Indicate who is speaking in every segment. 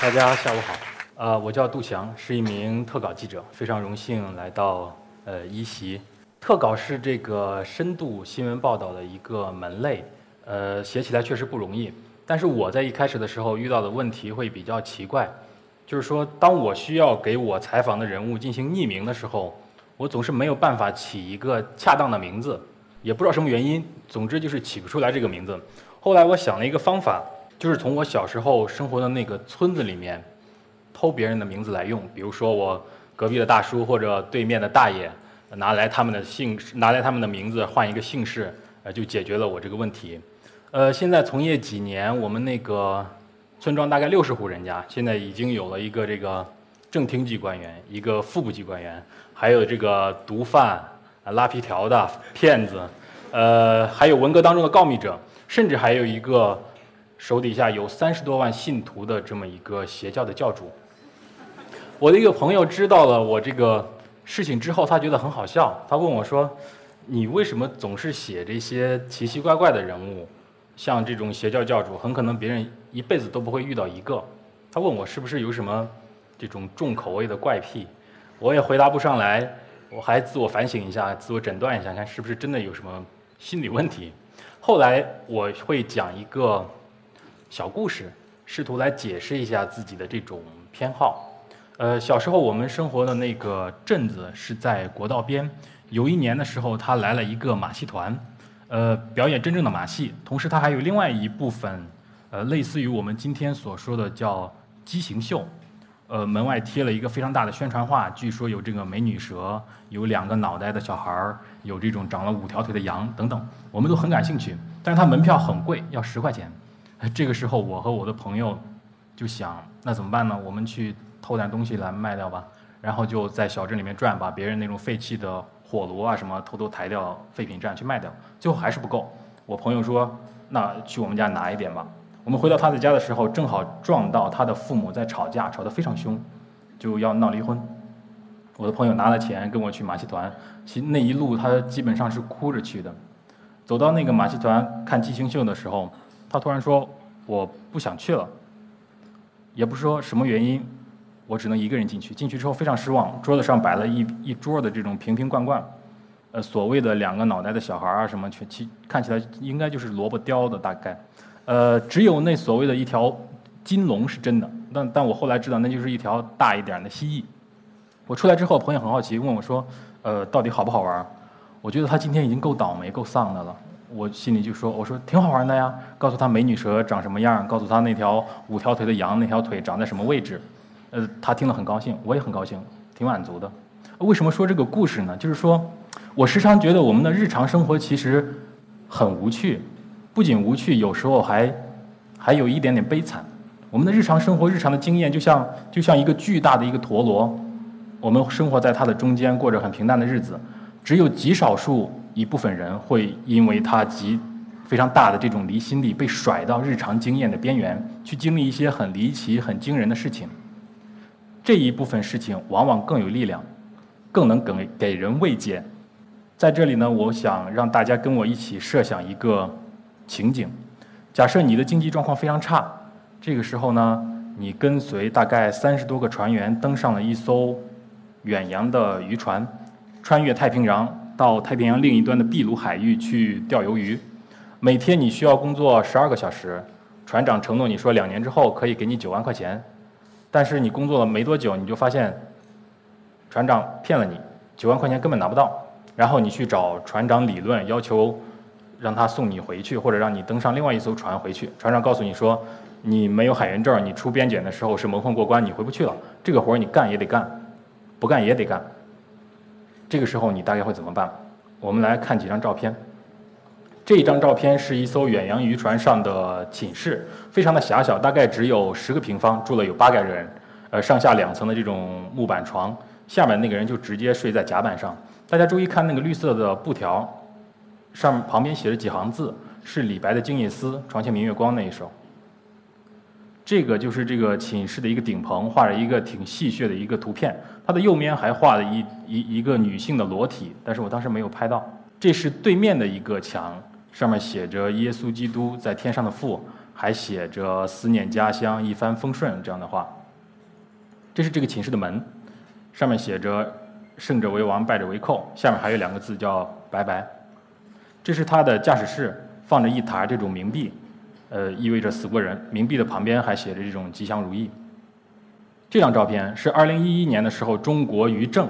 Speaker 1: 大家下午好，呃，我叫杜翔，是一名特稿记者，非常荣幸来到呃一席。特稿是这个深度新闻报道的一个门类，呃，写起来确实不容易。但是我在一开始的时候遇到的问题会比较奇怪，就是说，当我需要给我采访的人物进行匿名的时候，我总是没有办法起一个恰当的名字，也不知道什么原因，总之就是起不出来这个名字。后来我想了一个方法。就是从我小时候生活的那个村子里面偷别人的名字来用，比如说我隔壁的大叔或者对面的大爷拿来他们的姓，拿来他们的名字换一个姓氏，呃，就解决了我这个问题。呃，现在从业几年，我们那个村庄大概六十户人家，现在已经有了一个这个正厅级官员，一个副部级官员，还有这个毒贩、拉皮条的骗子，呃，还有文革当中的告密者，甚至还有一个。手底下有三十多万信徒的这么一个邪教的教主，我的一个朋友知道了我这个事情之后，他觉得很好笑。他问我说：“你为什么总是写这些奇奇怪怪的人物？像这种邪教教主，很可能别人一辈子都不会遇到一个。”他问我是不是有什么这种重口味的怪癖？我也回答不上来，我还自我反省一下，自我诊断一下，看是不是真的有什么心理问题。后来我会讲一个。小故事，试图来解释一下自己的这种偏好。呃，小时候我们生活的那个镇子是在国道边。有一年的时候，他来了一个马戏团，呃，表演真正的马戏。同时，他还有另外一部分，呃，类似于我们今天所说的叫畸形秀。呃，门外贴了一个非常大的宣传画，据说有这个美女蛇，有两个脑袋的小孩儿，有这种长了五条腿的羊等等。我们都很感兴趣，但是它门票很贵，要十块钱。这个时候，我和我的朋友就想，那怎么办呢？我们去偷点东西来卖掉吧。然后就在小镇里面转，把别人那种废弃的火炉啊什么偷偷抬掉废品站去卖掉。最后还是不够。我朋友说，那去我们家拿一点吧。我们回到他的家的时候，正好撞到他的父母在吵架，吵得非常凶，就要闹离婚。我的朋友拿了钱跟我去马戏团，其那一路他基本上是哭着去的。走到那个马戏团看畸形秀的时候。他突然说：“我不想去了。”也不说什么原因，我只能一个人进去。进去之后非常失望，桌子上摆了一一桌的这种瓶瓶罐罐，呃，所谓的两个脑袋的小孩啊什么，全其看起来应该就是萝卜雕的大概，呃，只有那所谓的一条金龙是真的，但但我后来知道那就是一条大一点的蜥蜴。我出来之后，朋友很好奇问我说：“呃，到底好不好玩？”我觉得他今天已经够倒霉、够丧的了。我心里就说：“我说挺好玩的呀，告诉他美女蛇长什么样，告诉他那条五条腿的羊那条腿长在什么位置。”呃，他听了很高兴，我也很高兴，挺满足的。为什么说这个故事呢？就是说，我时常觉得我们的日常生活其实很无趣，不仅无趣，有时候还还有一点点悲惨。我们的日常生活、日常的经验，就像就像一个巨大的一个陀螺，我们生活在它的中间，过着很平淡的日子，只有极少数。一部分人会因为他极非常大的这种离心力，被甩到日常经验的边缘，去经历一些很离奇、很惊人的事情。这一部分事情往往更有力量，更能给给人慰藉。在这里呢，我想让大家跟我一起设想一个情景：假设你的经济状况非常差，这个时候呢，你跟随大概三十多个船员登上了一艘远洋的渔船，穿越太平洋。到太平洋另一端的秘鲁海域去钓鱿鱼，每天你需要工作十二个小时，船长承诺你说两年之后可以给你九万块钱，但是你工作了没多久，你就发现船长骗了你，九万块钱根本拿不到，然后你去找船长理论，要求让他送你回去，或者让你登上另外一艘船回去。船长告诉你说，你没有海员证，你出边检的时候是蒙混过关，你回不去了。这个活儿你干也得干，不干也得干。这个时候你大概会怎么办？我们来看几张照片。这一张照片是一艘远洋渔船上的寝室，非常的狭小，大概只有十个平方，住了有八个人，呃，上下两层的这种木板床，下面那个人就直接睡在甲板上。大家注意看那个绿色的布条，上旁边写着几行字，是李白的《静夜思》“床前明月光”那一首。这个就是这个寝室的一个顶棚，画着一个挺戏谑的一个图片。它的右面还画了一一一个女性的裸体，但是我当时没有拍到。这是对面的一个墙，上面写着“耶稣基督在天上的父”，还写着“思念家乡，一帆风顺”这样的话。这是这个寝室的门，上面写着“胜者为王，败者为寇”，下面还有两个字叫“拜拜”。这是他的驾驶室，放着一沓这种冥币，呃，意味着死过人。冥币的旁边还写着这种吉祥如意。这张照片是2011年的时候，中国渔政，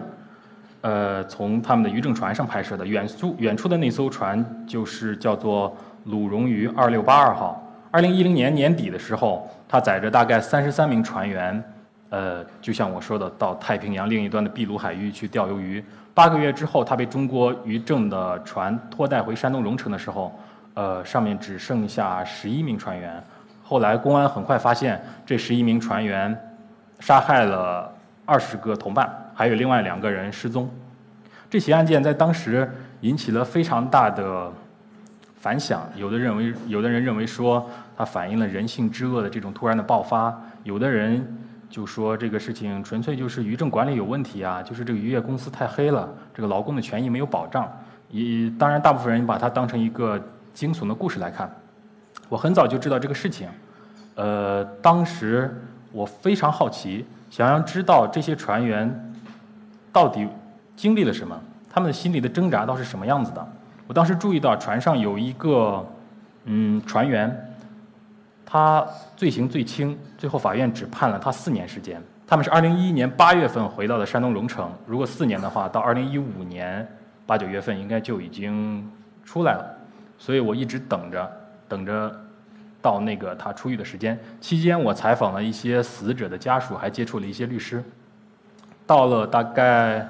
Speaker 1: 呃，从他们的渔政船上拍摄的。远处远处的那艘船就是叫做鲁荣渔2682号。2010年年底的时候，它载着大概33名船员，呃，就像我说的，到太平洋另一端的秘鲁海域去钓鱿鱼。八个月之后，它被中国渔政的船拖带回山东荣成的时候，呃，上面只剩下十一名船员。后来公安很快发现，这十一名船员。杀害了二十个同伴，还有另外两个人失踪。这起案件在当时引起了非常大的反响。有的认为，有的人认为说它反映了人性之恶的这种突然的爆发；有的人就说这个事情纯粹就是渔政管理有问题啊，就是这个渔业公司太黑了，这个劳工的权益没有保障。也当然，大部分人把它当成一个惊悚的故事来看。我很早就知道这个事情，呃，当时。我非常好奇，想要知道这些船员到底经历了什么，他们心里的挣扎到是什么样子的。我当时注意到船上有一个嗯船员，他罪行最轻，最后法院只判了他四年时间。他们是二零一一年八月份回到的山东荣成，如果四年的话，到二零一五年八九月份应该就已经出来了。所以我一直等着，等着。到那个他出狱的时间期间，我采访了一些死者的家属，还接触了一些律师。到了大概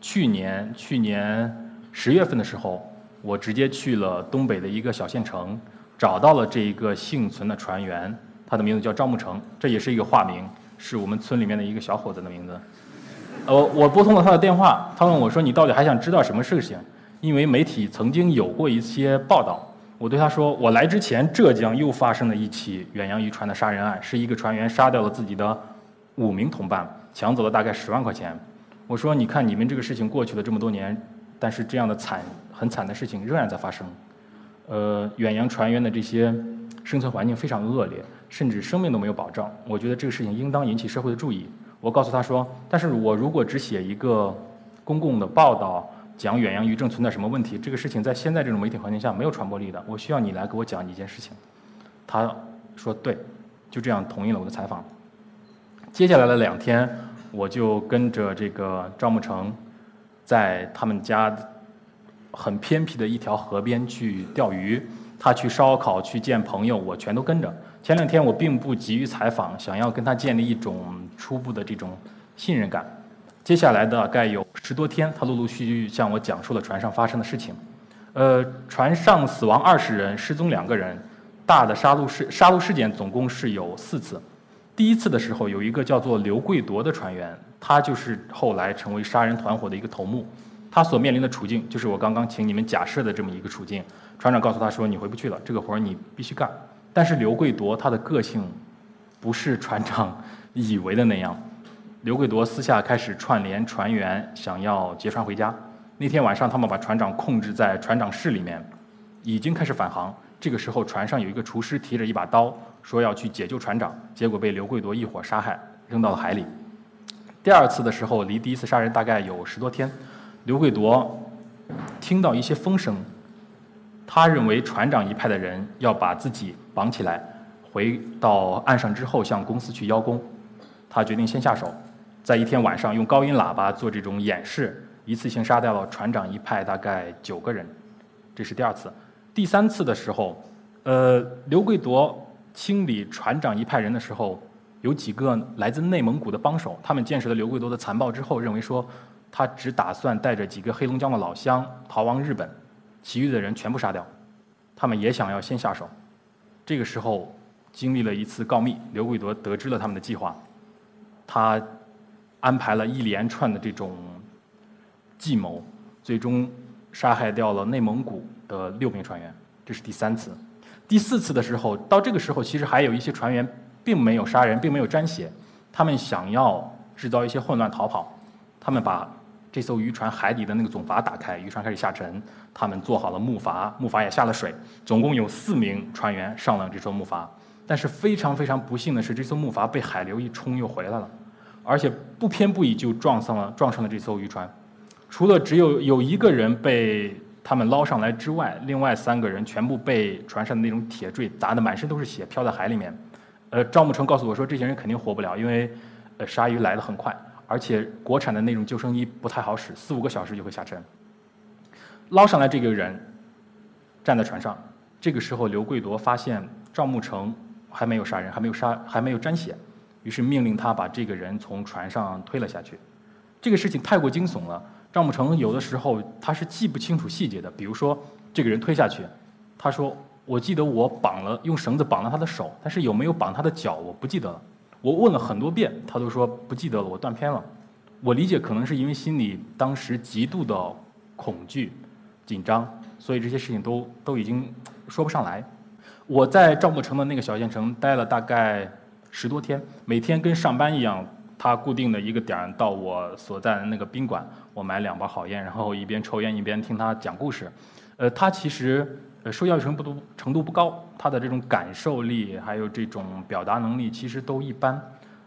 Speaker 1: 去年去年十月份的时候，我直接去了东北的一个小县城，找到了这一个幸存的船员，他的名字叫赵木成，这也是一个化名，是我们村里面的一个小伙子的名字。呃，我拨通了他的电话，他问我说：“你到底还想知道什么事情？”因为媒体曾经有过一些报道。我对他说：“我来之前，浙江又发生了一起远洋渔船的杀人案，是一个船员杀掉了自己的五名同伴，抢走了大概十万块钱。”我说：“你看，你们这个事情过去了这么多年，但是这样的惨、很惨的事情仍然在发生。呃，远洋船员的这些生存环境非常恶劣，甚至生命都没有保障。我觉得这个事情应当引起社会的注意。”我告诉他说：“但是我如果只写一个公共的报道。”讲远洋渔政存在什么问题？这个事情在现在这种媒体环境下没有传播力的。我需要你来给我讲一件事情。他说对，就这样同意了我的采访。接下来的两天，我就跟着这个赵木成，在他们家很偏僻的一条河边去钓鱼。他去烧烤，去见朋友，我全都跟着。前两天我并不急于采访，想要跟他建立一种初步的这种信任感。接下来的大概有十多天，他陆陆续续向我讲述了船上发生的事情。呃，船上死亡二十人，失踪两个人，大的杀戮事杀戮事件总共是有四次。第一次的时候，有一个叫做刘贵铎的船员，他就是后来成为杀人团伙的一个头目。他所面临的处境就是我刚刚请你们假设的这么一个处境。船长告诉他说：“你回不去了，这个活儿你必须干。”但是刘贵铎他的个性不是船长以为的那样。刘贵铎私下开始串联船员，想要劫船回家。那天晚上，他们把船长控制在船长室里面，已经开始返航。这个时候，船上有一个厨师提着一把刀，说要去解救船长，结果被刘贵铎一伙杀害，扔到了海里。第二次的时候，离第一次杀人大概有十多天。刘贵铎听到一些风声，他认为船长一派的人要把自己绑起来，回到岸上之后向公司去邀功。他决定先下手。在一天晚上，用高音喇叭做这种演示，一次性杀掉了船长一派大概九个人，这是第二次。第三次的时候，呃，刘贵铎清理船长一派人的时候，有几个来自内蒙古的帮手，他们见识了刘贵铎的残暴之后，认为说他只打算带着几个黑龙江的老乡逃亡日本，其余的人全部杀掉。他们也想要先下手。这个时候，经历了一次告密，刘贵铎得知了他们的计划，他。安排了一连串的这种计谋，最终杀害掉了内蒙古的六名船员。这是第三次，第四次的时候，到这个时候，其实还有一些船员并没有杀人，并没有沾血，他们想要制造一些混乱逃跑。他们把这艘渔船海底的那个总阀打开，渔船开始下沉，他们做好了木筏，木筏也下了水，总共有四名船员上了这艘木筏。但是非常非常不幸的是，这艘木筏被海流一冲又回来了，而且不偏不倚就撞上了撞上了这艘渔船。除了只有有一个人被他们捞上来之外，另外三个人全部被船上的那种铁坠砸得满身都是血，漂在海里面。呃，赵慕成告诉我说，这些人肯定活不了，因为呃鲨鱼来得很快，而且国产的那种救生衣不太好使，四五个小时就会下沉。捞上来这个人站在船上，这个时候刘贵夺发现赵慕成还没有杀人，还没有杀，还没有沾血，于是命令他把这个人从船上推了下去。这个事情太过惊悚了。赵慕成有的时候他是记不清楚细节的，比如说这个人推下去，他说：“我记得我绑了用绳子绑了他的手，但是有没有绑他的脚我不记得了。我问了很多遍，他都说不记得了，我断片了。我理解可能是因为心里当时极度的恐惧、紧张，所以这些事情都都已经说不上来。我在赵慕成的那个小县城待了大概十多天，每天跟上班一样。”他固定的一个点到我所在的那个宾馆，我买两包好烟，然后一边抽烟一边听他讲故事。呃，他其实呃受教育程度程度不高，他的这种感受力还有这种表达能力其实都一般。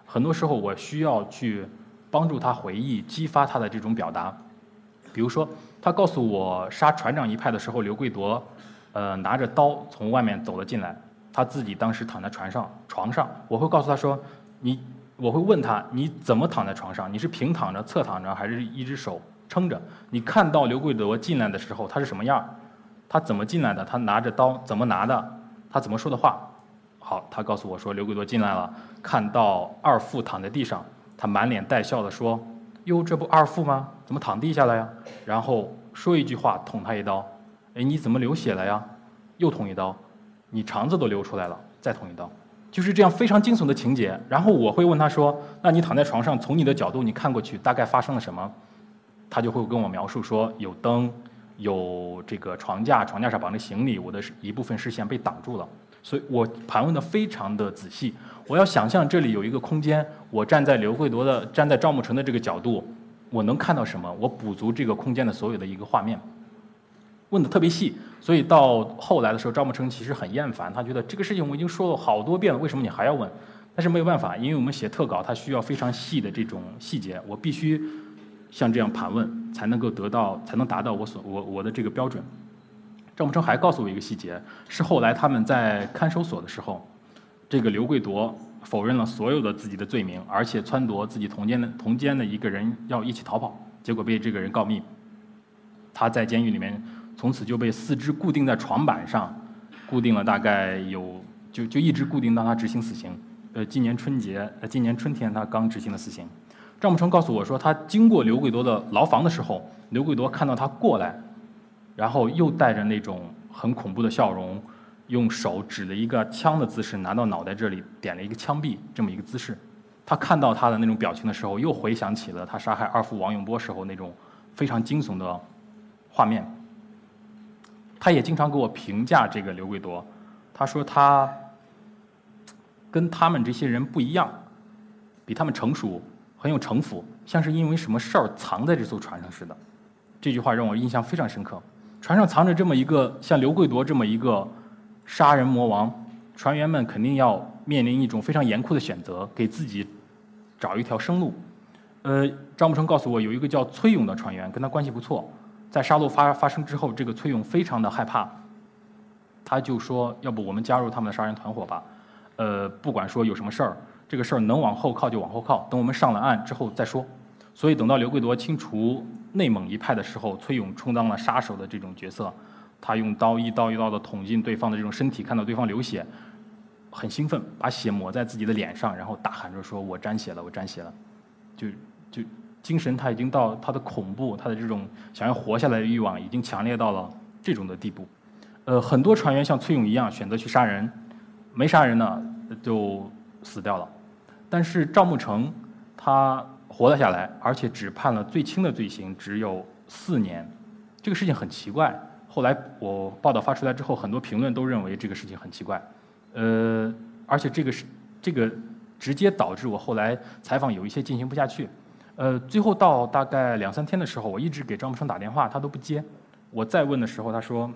Speaker 1: 很多时候我需要去帮助他回忆，激发他的这种表达。比如说，他告诉我杀船长一派的时候，刘贵夺呃拿着刀从外面走了进来，他自己当时躺在船上床上，我会告诉他说你。我会问他：你怎么躺在床上？你是平躺着、侧躺着，还是一只手撑着？你看到刘贵德进来的时候，他是什么样？他怎么进来的？他拿着刀怎么拿的？他怎么说的话？好，他告诉我说，刘贵德进来了，看到二副躺在地上，他满脸带笑的说：“哟，这不二副吗？怎么躺地下了呀？”然后说一句话，捅他一刀：“哎，你怎么流血了呀？”又捅一刀：“你肠子都流出来了。”再捅一刀。就是这样非常惊悚的情节，然后我会问他说：“那你躺在床上，从你的角度你看过去，大概发生了什么？”他就会跟我描述说：“有灯，有这个床架，床架上绑着行李，我的一部分视线被挡住了。”所以我盘问的非常的仔细。我要想象这里有一个空间，我站在刘慧铎的、站在赵慕成的这个角度，我能看到什么？我补足这个空间的所有的一个画面。问的特别细，所以到后来的时候，赵慕成其实很厌烦，他觉得这个事情我已经说了好多遍了，为什么你还要问？但是没有办法，因为我们写特稿，它需要非常细的这种细节，我必须像这样盘问，才能够得到，才能达到我所我我的这个标准。赵慕成还告诉我一个细节，是后来他们在看守所的时候，这个刘贵夺否认了所有的自己的罪名，而且撺掇自己同监的同监的一个人要一起逃跑，结果被这个人告密，他在监狱里面。从此就被四肢固定在床板上，固定了大概有就就一直固定到他执行死刑。呃，今年春节，呃，今年春天他刚执行了死刑。赵木成告诉我说，他经过刘贵多的牢房的时候，刘贵多看到他过来，然后又带着那种很恐怖的笑容，用手指了一个枪的姿势，拿到脑袋这里点了一个枪毙这么一个姿势。他看到他的那种表情的时候，又回想起了他杀害二副王永波时候那种非常惊悚的画面。他也经常给我评价这个刘贵夺，他说他跟他们这些人不一样，比他们成熟，很有城府，像是因为什么事儿藏在这艘船上似的。这句话让我印象非常深刻。船上藏着这么一个像刘贵夺这么一个杀人魔王，船员们肯定要面临一种非常严酷的选择，给自己找一条生路。呃，张木成告诉我，有一个叫崔勇的船员，跟他关系不错。在杀戮发发生之后，这个崔勇非常的害怕，他就说：“要不我们加入他们的杀人团伙吧？呃，不管说有什么事儿，这个事儿能往后靠就往后靠，等我们上了岸之后再说。”所以等到刘贵夺清除内蒙一派的时候，崔勇充当了杀手的这种角色，他用刀一刀一刀的捅进对方的这种身体，看到对方流血，很兴奋，把血抹在自己的脸上，然后大喊着说：“我沾血了，我沾血了！”就就。精神他已经到他的恐怖，他的这种想要活下来的欲望已经强烈到了这种的地步。呃，很多船员像崔勇一样选择去杀人，没杀人呢就死掉了。但是赵慕成他活了下来，而且只判了最轻的罪行，只有四年。这个事情很奇怪。后来我报道发出来之后，很多评论都认为这个事情很奇怪。呃，而且这个是这个直接导致我后来采访有一些进行不下去。
Speaker 2: 呃，最后到大概两三天的时候，我一直给张木成打电话，他都不接。我再问的时候，他说：“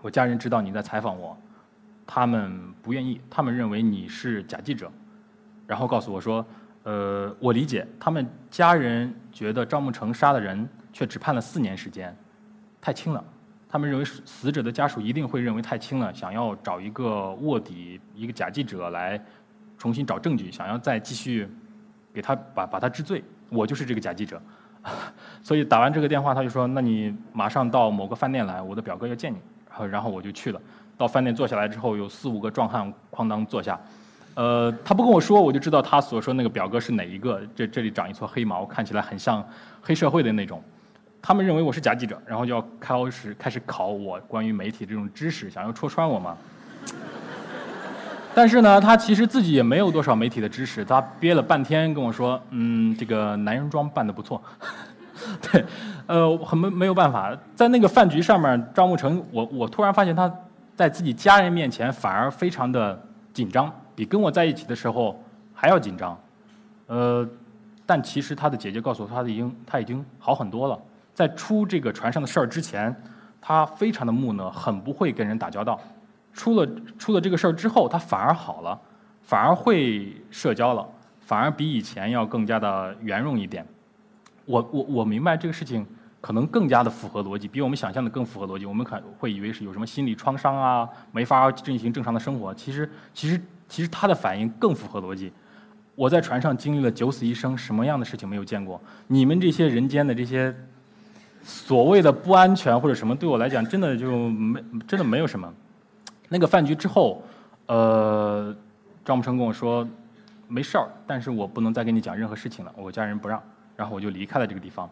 Speaker 2: 我家人知道你在采访我，他们不愿意，他们认为你是假记者。”然后告诉我说：“呃，我理解，他们家人觉得张木成杀了人，却只判了四年时间，太轻了。他们认为死者的家属一定会认为太轻了，想要找一个卧底，一个假记者来重新找证据，想要再继续给他把把他治罪。我就是这个假记者，所以打完这个电话，他就说：‘那你马上到某个饭店来，我的表哥要见你。’然后我就去了。到饭店坐下来之后，有四五个壮汉哐当坐下。”呃，他不跟我说，我就知道他所说那个表哥是哪一个。这这里长一撮黑毛，看起来很像黑社会的那种。他们认为我是假记者，然后就要开始开始考我关于媒体这种知识，想要戳穿我嘛。但是呢，他其实自己也没有多少媒体的知识，他憋了半天跟我说：“嗯，这个男人装扮的不错。”对，呃，很没没有办法，在那个饭局上面，张慕成，我我突然发现他在自己家人面前反而非常的紧张。比跟我在一起的时候还要紧张，呃，但其实他的姐姐告诉我，他已经他已经好很多了。在出这个船上的事儿之前，他非常的木讷，很不会跟人打交道。出了出了这个事儿之后，他反而好了，反而会社交了，反而比以前要更加的圆融一点。我我我明白这个事情。可能更加的符合逻辑，比我们想象的更符合逻辑。我们可会以为是有什么心理创伤啊，没法进行正常的生活。其实，其实，其实他的反应更符合逻辑。我在船上经历了九死一生，什么样的事情没有见过？你们这些人间的这些所谓的不安全或者什么，对我来讲，真的就没，真的没有什么。那个饭局之后，呃，张木成跟我说，没事儿，但是我不能再跟你讲任何事情了，我家人不让。然后我就离开了这个地方。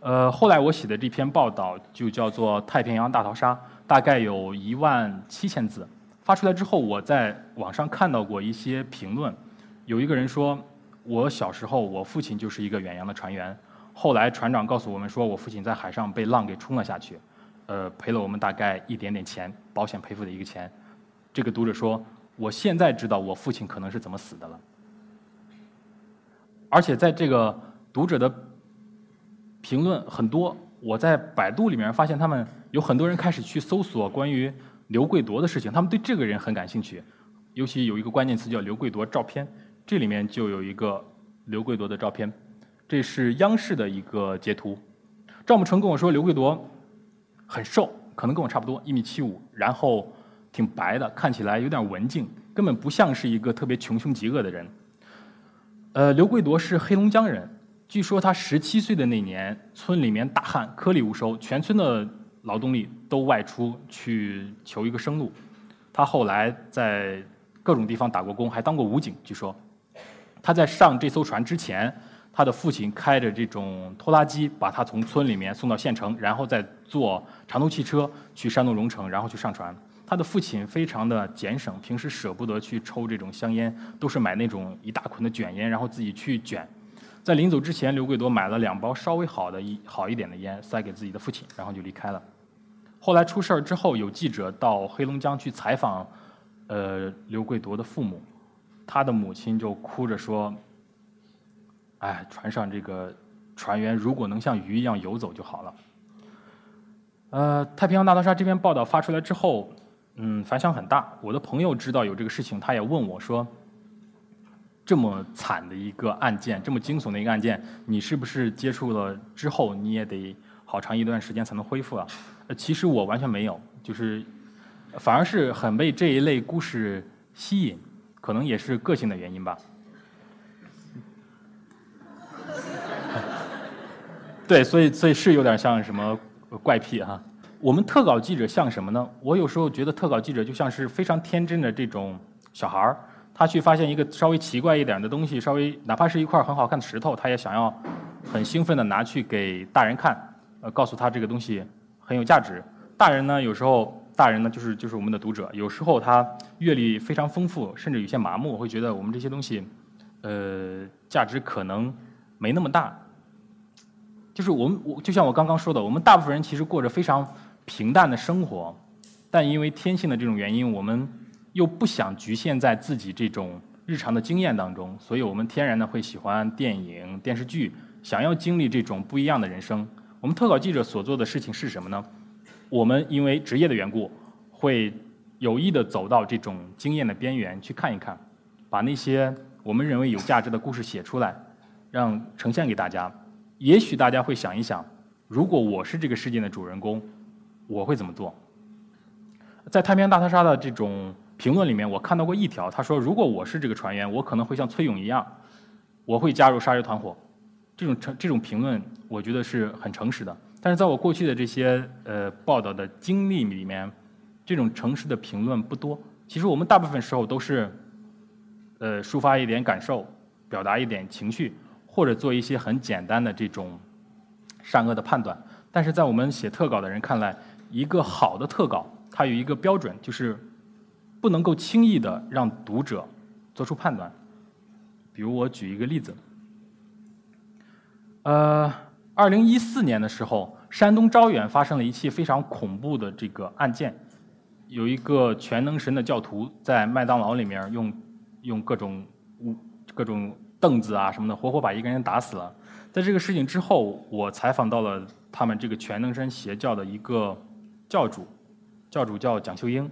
Speaker 2: 呃，后来我写的这篇报道就叫做《太平洋大逃杀》，大概有一万七千字。发出来之后，我在网上看到过一些评论，有一个人说，我小时候我父亲就是一个远洋的船员，后来船长告诉我们说我父亲在海上被浪给冲了下去，呃，赔了我们大概一点点钱，保险赔付的一个钱。这个读者说，我现在知道我父亲可能是怎么死的了，而且在这个读者的。评论很多，我在百度里面发现他们有很多人开始去搜索关于刘贵夺的事情，他们对这个人很感兴趣，尤其有一个关键词叫刘贵夺照片，这里面就有一个刘贵夺的照片，这是央视的一个截图。赵慕成跟我说刘贵夺很瘦，可能跟我差不多一米七五，然后挺白的，看起来有点文静，根本不像是一个特别穷凶极恶的人。呃，刘贵夺是黑龙江人。据说他十七岁的那年，村里面大旱，颗粒无收，全村的劳动力都外出去求一个生路。他后来在各种地方打过工，还当过武警。据说他在上这艘船之前，他的父亲开着这种拖拉机把他从村里面送到县城，然后再坐长途汽车去山东荣成，然后去上船。他的父亲非常的俭省，平时舍不得去抽这种香烟，都是买那种一大捆的卷烟，然后自己去卷。在临走之前，刘贵夺买了两包稍微好的一好一点的烟，塞给自己的父亲，然后就离开了。后来出事儿之后，有记者到黑龙江去采访，呃，刘贵夺的父母，他的母亲就哭着说：“哎，船上这个船员如果能像鱼一样游走就好了。”呃，太平洋大逃杀这篇报道发出来之后，嗯，反响很大。我的朋友知道有这个事情，他也问我说。这么惨的一个案件，这么惊悚的一个案件，你是不是接触了之后，你也得好长一段时间才能恢复啊？呃，其实我完全没有，就是反而是很被这一类故事吸引，可能也是个性的原因吧。对，所以所以是有点像什么怪癖哈。我们特稿记者像什么呢？我有时候觉得特稿记者就像是非常天真的这种小孩儿。他去发现一个稍微奇怪一点的东西，稍微哪怕是一块很好看的石头，他也想要很兴奋的拿去给大人看，呃，告诉他这个东西很有价值。大人呢，有时候大人呢就是就是我们的读者，有时候他阅历非常丰富，甚至有些麻木，会觉得我们这些东西，呃，价值可能没那么大。就是我们我就像我刚刚说的，我们大部分人其实过着非常平淡的生活，但因为天性的这种原因，我们。又不想局限在自己这种日常的经验当中，所以我们天然的会喜欢电影、电视剧，想要经历这种不一样的人生。我们特稿记者所做的事情是什么呢？我们因为职业的缘故，会有意的走到这种经验的边缘去看一看，把那些我们认为有价值的故事写出来，让呈现给大家。也许大家会想一想，如果我是这个事件的主人公，我会怎么做？在太平洋大逃杀的这种评论里面，我看到过一条，他说：“如果我是这个船员，我可能会像崔勇一样，我会加入杀人团伙。”这种诚这种评论，我觉得是很诚实的。但是在我过去的这些呃报道的经历里面，这种诚实的评论不多。其实我们大部分时候都是，呃，抒发一点感受，表达一点情绪，或者做一些很简单的这种善恶的判断。但是在我们写特稿的人看来，一个好的特稿，它有一个标准，就是不能够轻易的让读者做出判断。比如我举一个例子，呃，二零一四年的时候，山东招远发生了一起非常恐怖的这个案件，有一个全能神的教徒在麦当劳里面用用各种物各种凳子啊什么的，活活把一个人打死了。在这个事情之后，我采访到了他们这个全能神邪教的一个教主，教主叫蒋秀英。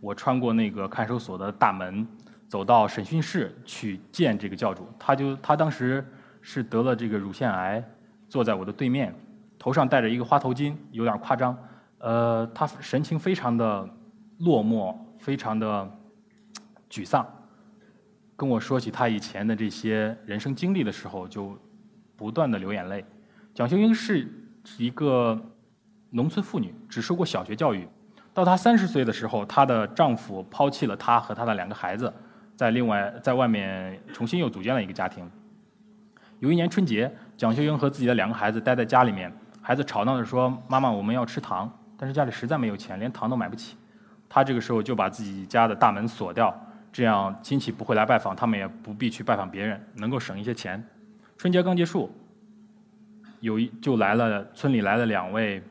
Speaker 2: 我穿过那个看守所的大门，走到审讯室去见这个教主。他就他当时是得了这个乳腺癌，坐在我的对面，头上戴着一个花头巾，有点夸张。呃，他神情非常的落寞，非常的沮丧，跟我说起他以前的这些人生经历的时候，就不断的流眼泪。蒋秀英是一个农村妇女，只受过小学教育。到她三十岁的时候，她的丈夫抛弃了她和她的两个孩子，在另外在外面重新又组建了一个家庭。有一年春节，蒋秀英和自己的两个孩子待在家里面，孩子吵闹着说：“妈妈，我们要吃糖。”但是家里实在没有钱，连糖都买不起。她这个时候就把自己家的大门锁掉，这样亲戚不会来拜访，他们也不必去拜访别人，能够省一些钱。春节刚结束，有一就来了村里来了两位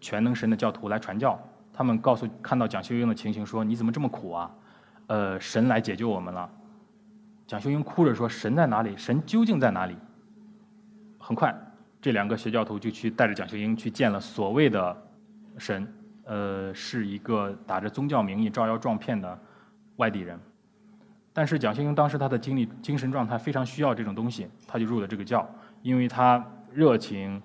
Speaker 2: 全能神的教徒来传教。他们告诉看到蒋秀英的情形，说：“你怎么这么苦啊？呃，神来解救我们了。”蒋秀英哭着说：“神在哪里？神究竟在哪里？”很快，这两个邪教徒就去带着蒋秀英去见了所谓的神，呃，是一个打着宗教名义招摇撞骗的外地人。但是蒋秀英当时她的精力精神状态非常需要这种东西，她就入了这个教，因为她热情，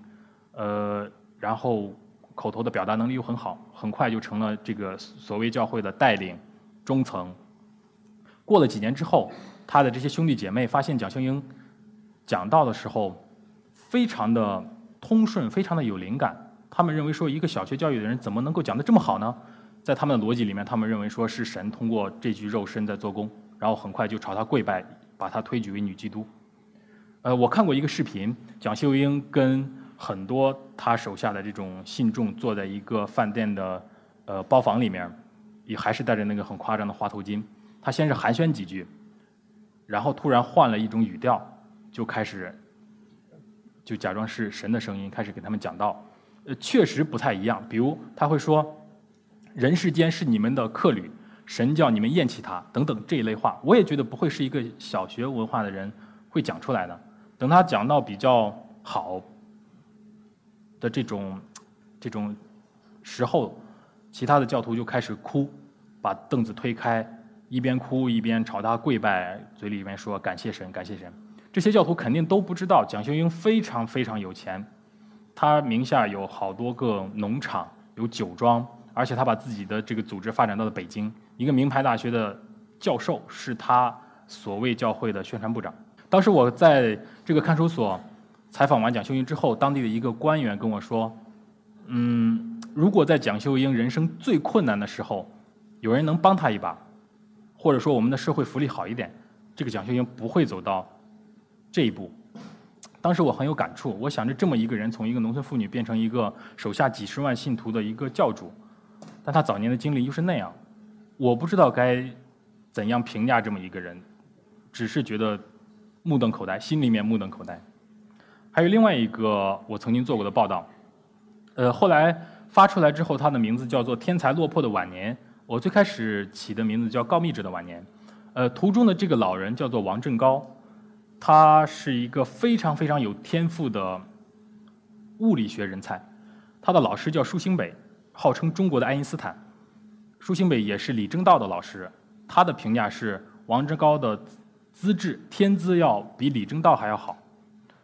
Speaker 2: 呃，然后。口头的表达能力又很好，很快就成了这个所谓教会的带领中层。过了几年之后，他的这些兄弟姐妹发现蒋秀英讲道的时候非常的通顺，非常的有灵感。他们认为说，一个小学教育的人怎么能够讲得这么好呢？在他们的逻辑里面，他们认为说是神通过这具肉身在做工，然后很快就朝他跪拜，把他推举为女基督。呃，我看过一个视频，蒋秀英跟。很多他手下的这种信众坐在一个饭店的呃包房里面，也还是戴着那个很夸张的花头巾。他先是寒暄几句，然后突然换了一种语调，就开始就假装是神的声音，开始给他们讲道。呃，确实不太一样。比如他会说：“人世间是你们的客旅，神叫你们厌弃他，等等这一类话。”我也觉得不会是一个小学文化的人会讲出来的。等他讲到比较好。的这种这种时候，其他的教徒就开始哭，把凳子推开，一边哭一边朝他跪拜，嘴里面说感谢神，感谢神。这些教徒肯定都不知道蒋秀英非常非常有钱，他名下有好多个农场，有酒庄，而且他把自己的这个组织发展到了北京，一个名牌大学的教授是他所谓教会的宣传部长。当时我在这个看守所。采访完蒋秀英之后，当地的一个官员跟我说：“嗯，如果在蒋秀英人生最困难的时候，有人能帮她一把，或者说我们的社会福利好一点，这个蒋秀英不会走到这一步。”当时我很有感触，我想着这么一个人从一个农村妇女变成一个手下几十万信徒的一个教主，但他早年的经历又是那样，我不知道该怎样评价这么一个人，只是觉得目瞪口呆，心里面目瞪口呆。还有另外一个我曾经做过的报道，呃，后来发出来之后，他的名字叫做《天才落魄的晚年》。我最开始起的名字叫《告密者的晚年》。呃，图中的这个老人叫做王振高，他是一个非常非常有天赋的物理学人才。他的老师叫舒兴北，号称中国的爱因斯坦。舒星北也是李政道的老师，他的评价是王志高的资质天资要比李政道还要好。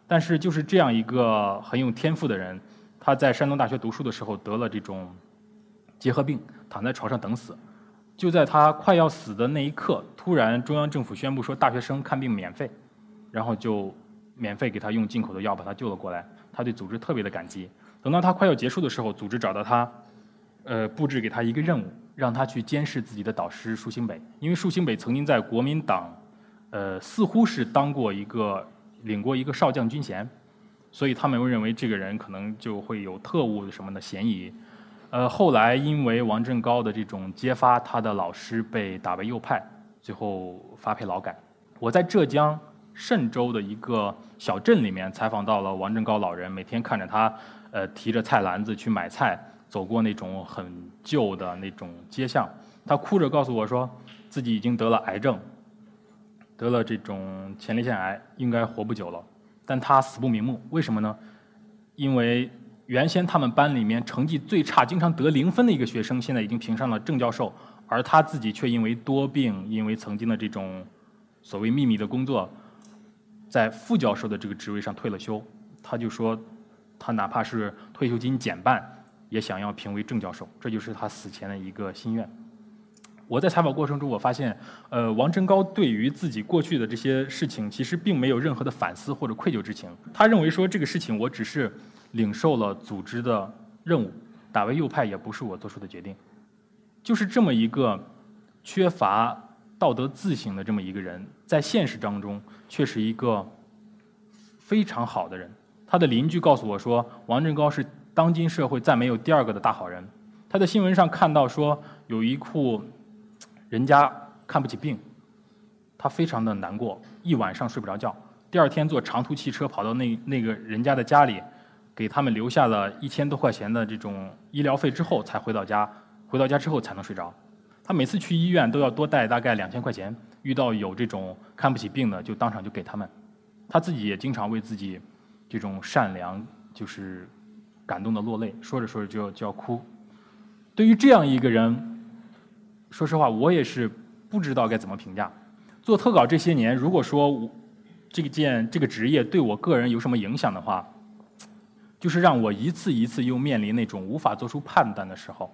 Speaker 2: 但是就是这样一个很有天赋的人，他在山东大学读书的时候得了这种结核病，躺在床上等死。就在他快要死的那一刻，突然中央政府宣布说大学生看病免费，然后就免费给他用进口的药把他救了过来。他对组织特别的感激。等到他快要结束的时候，组织找到他，呃，布置给他一个任务，让他去监视自己的导师舒星北，因为舒星北曾经在国民党，呃，似乎是当过一个领过一个少将军衔，所以他们认为这个人可能就会有特务什么的嫌疑。呃，后来因为王振高的这种揭发，他的老师被打为右派，最后发配劳改。我在浙江嵊州的一个小镇里面采访到了王振高老人，每天看着他。呃，提着菜篮子去买菜，走过那种很旧的那种街巷，他哭着告诉我说，自己已经得了癌症，得了这种前列腺癌，应该活不久了，但他死不瞑目，为什么呢？因为原先他们班里面成绩最差、经常得零分的一个学生，现在已经评上了正教授，而他自己却因为多病，因为曾经的这种所谓秘密的工作，在副教授的这个职位上退了休，他就说。他哪怕是退休金减半，也想要评为正教授，这就是他死前的一个心愿。我在采访过程中，我发现，呃，王振高对于自己过去的这些事情，其实并没有任何的反思或者愧疚之情。他认为说，这个事情我只是领受了组织的任务，打为右派也不是我做出的决定。就是这么一个缺乏道德自省的这么一个人，在现实当中却是一个非常好的人。他的邻居告诉我说，王振高是当今社会再没有第二个的大好人。他在新闻上看到说，有一户人家看不起病，他非常的难过，一晚上睡不着觉。第二天坐长途汽车跑到那那个人家的家里，给他们留下了一千多块钱的这种医疗费之后，才回到家。回到家之后才能睡着。他每次去医院都要多带大概两千块钱，遇到有这种看不起病的，就当场就给他们。他自己也经常为自己。这种善良就是感动的落泪，说着说着就要就要哭。对于这样一个人，说实话，我也是不知道该怎么评价。做特稿这些年，如果说我这件这个职业对我个人有什么影响的话，就是让我一次一次又面临那种无法做出判断的时候，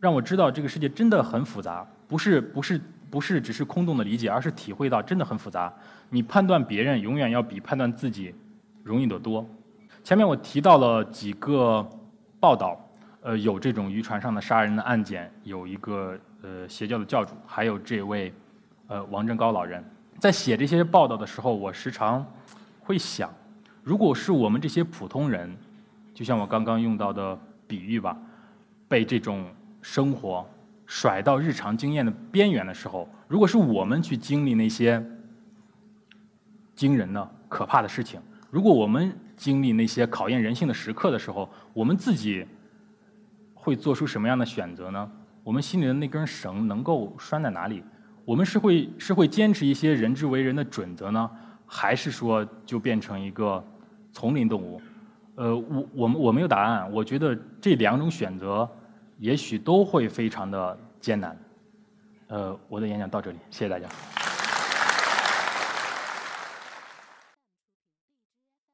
Speaker 2: 让我知道这个世界真的很复杂，不是不是不是只是空洞的理解，而是体会到真的很复杂。你判断别人，永远要比判断自己。容易得多。前面我提到了几个报道，呃，有这种渔船上的杀人的案件，有一个呃邪教的教主，还有这位呃王振高老人。在写这些报道的时候，我时常会想，如果是我们这些普通人，就像我刚刚用到的比喻吧，被这种生活甩到日常经验的边缘的时候，如果是我们去经历那些惊人的、可怕的事情。如果我们经历那些考验人性的时刻的时候，我们自己会做出什么样的选择呢？我们心里的那根绳能够拴在哪里？我们是会是会坚持一些人之为人的准则呢，还是说就变成一个丛林动物？呃，我我们我没有答案。我觉得这两种选择也许都会非常的艰难。呃，我的演讲到这里，谢谢大家。